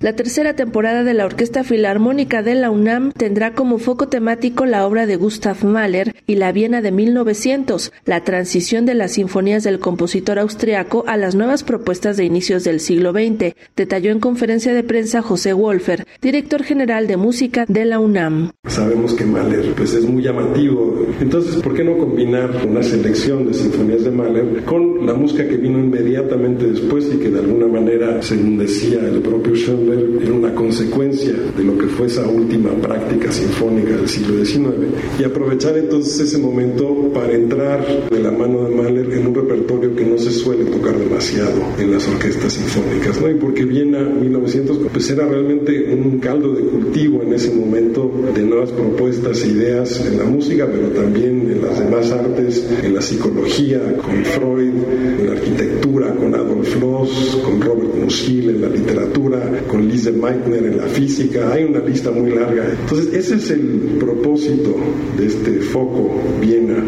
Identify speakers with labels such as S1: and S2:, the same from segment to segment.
S1: La tercera temporada de la Orquesta Filarmónica de la UNAM tendrá como foco temático la obra de Gustav Mahler y la Viena de 1900, la transición de las sinfonías del compositor austriaco a las nuevas propuestas de inicios del siglo XX, detalló en conferencia de prensa José Wolfer, director general de música de la UNAM.
S2: Sabemos que Mahler pues es muy llamativo, entonces ¿por qué no combinar una selección de sinfonías de Mahler con la música que vino inmediatamente después y que de alguna manera, según decía el propio Schoenberg, era una consecuencia de lo que fue esa última práctica sinfónica del siglo XIX y aprovechar entonces ese momento para entrar de la mano de Mahler en un repertorio que no se suele tocar en las orquestas sinfónicas, ¿no? Y porque Viena 1900 pues era realmente un caldo de cultivo en ese momento de nuevas propuestas e ideas en la música, pero también en las demás artes, en la psicología, con Freud, en la arquitectura, con Adolf Loos, con Robert Musil, en la literatura, con Lise Meitner en la física, hay una lista muy larga. Entonces, ese es el propósito de este foco Viena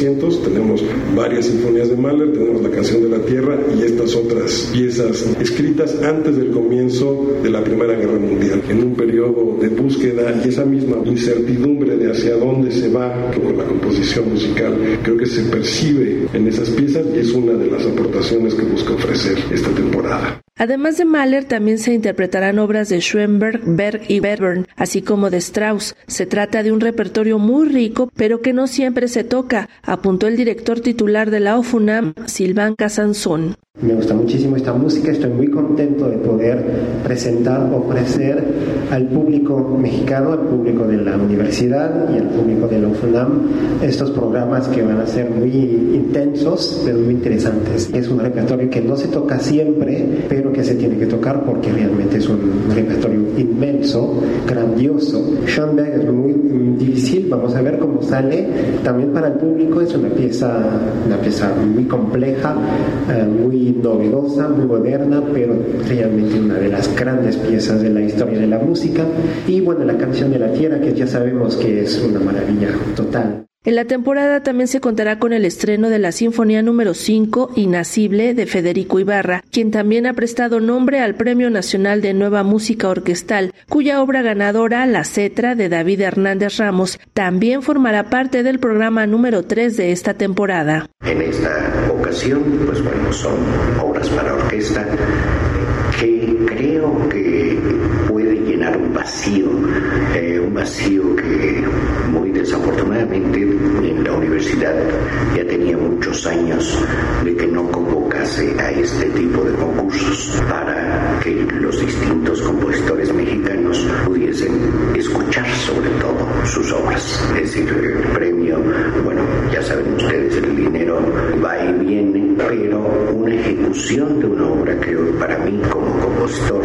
S2: 1900. Tenemos varias sinfonías de Mahler, tenemos la canción de la Tierra y estas otras piezas escritas antes del comienzo de la Primera Guerra Mundial, en un periodo de búsqueda y esa misma incertidumbre de hacia dónde se va con la composición musical, creo que se percibe en esas piezas y es una de las aportaciones que busca ofrecer esta temporada.
S1: Además de Mahler, también se interpretarán obras de Schoenberg, Berg y Webern, así como de Strauss. Se trata de un repertorio muy rico, pero que no siempre se toca, apuntó el director titular de la OFUNAM, Silván Casanzón.
S3: Me gusta muchísimo esta música, estoy muy contento de poder presentar, ofrecer al público mexicano, al público de la universidad y al público de la UFUNAM estos programas que van a ser muy intensos, pero muy interesantes. Es un repertorio que no se toca siempre, pero que se tiene que tocar porque realmente es un repertorio inmenso, grandioso. Schoenberg es muy difícil, vamos a ver cómo sale. También para el público es una pieza, una pieza muy compleja, eh, muy novedosa, muy moderna, pero realmente una de las grandes piezas de la historia de la música. Y bueno, la canción de la tierra, que ya sabemos que es una maravilla total.
S1: En la temporada también se contará con el estreno de la Sinfonía número 5, Inacible, de Federico Ibarra, quien también ha prestado nombre al Premio Nacional de Nueva Música Orquestal, cuya obra ganadora, La Cetra, de David Hernández Ramos, también formará parte del programa número 3 de esta temporada.
S4: En esta ocasión, pues bueno, son obras para orquesta que creo que puede llenar un vacío, eh, un vacío que desafortunadamente en la universidad ya tenía muchos años de que no convocase a este tipo de concursos para que los distintos compositores mexicanos pudiesen escuchar sobre todo sus obras. Es decir, el premio, bueno, ya saben ustedes, el dinero va y viene, pero una ejecución de una obra que para mí como compositor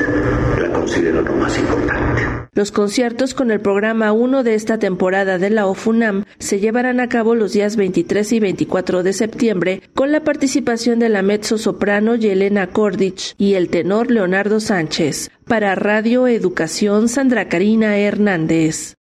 S4: la considero lo más importante.
S1: Los conciertos con el programa 1 de esta temporada de la OFUNAM se llevarán a cabo los días 23 y 24 de septiembre con la participación de la mezzo soprano Yelena Kordich y el tenor Leonardo Sánchez. Para Radio Educación, Sandra Karina Hernández.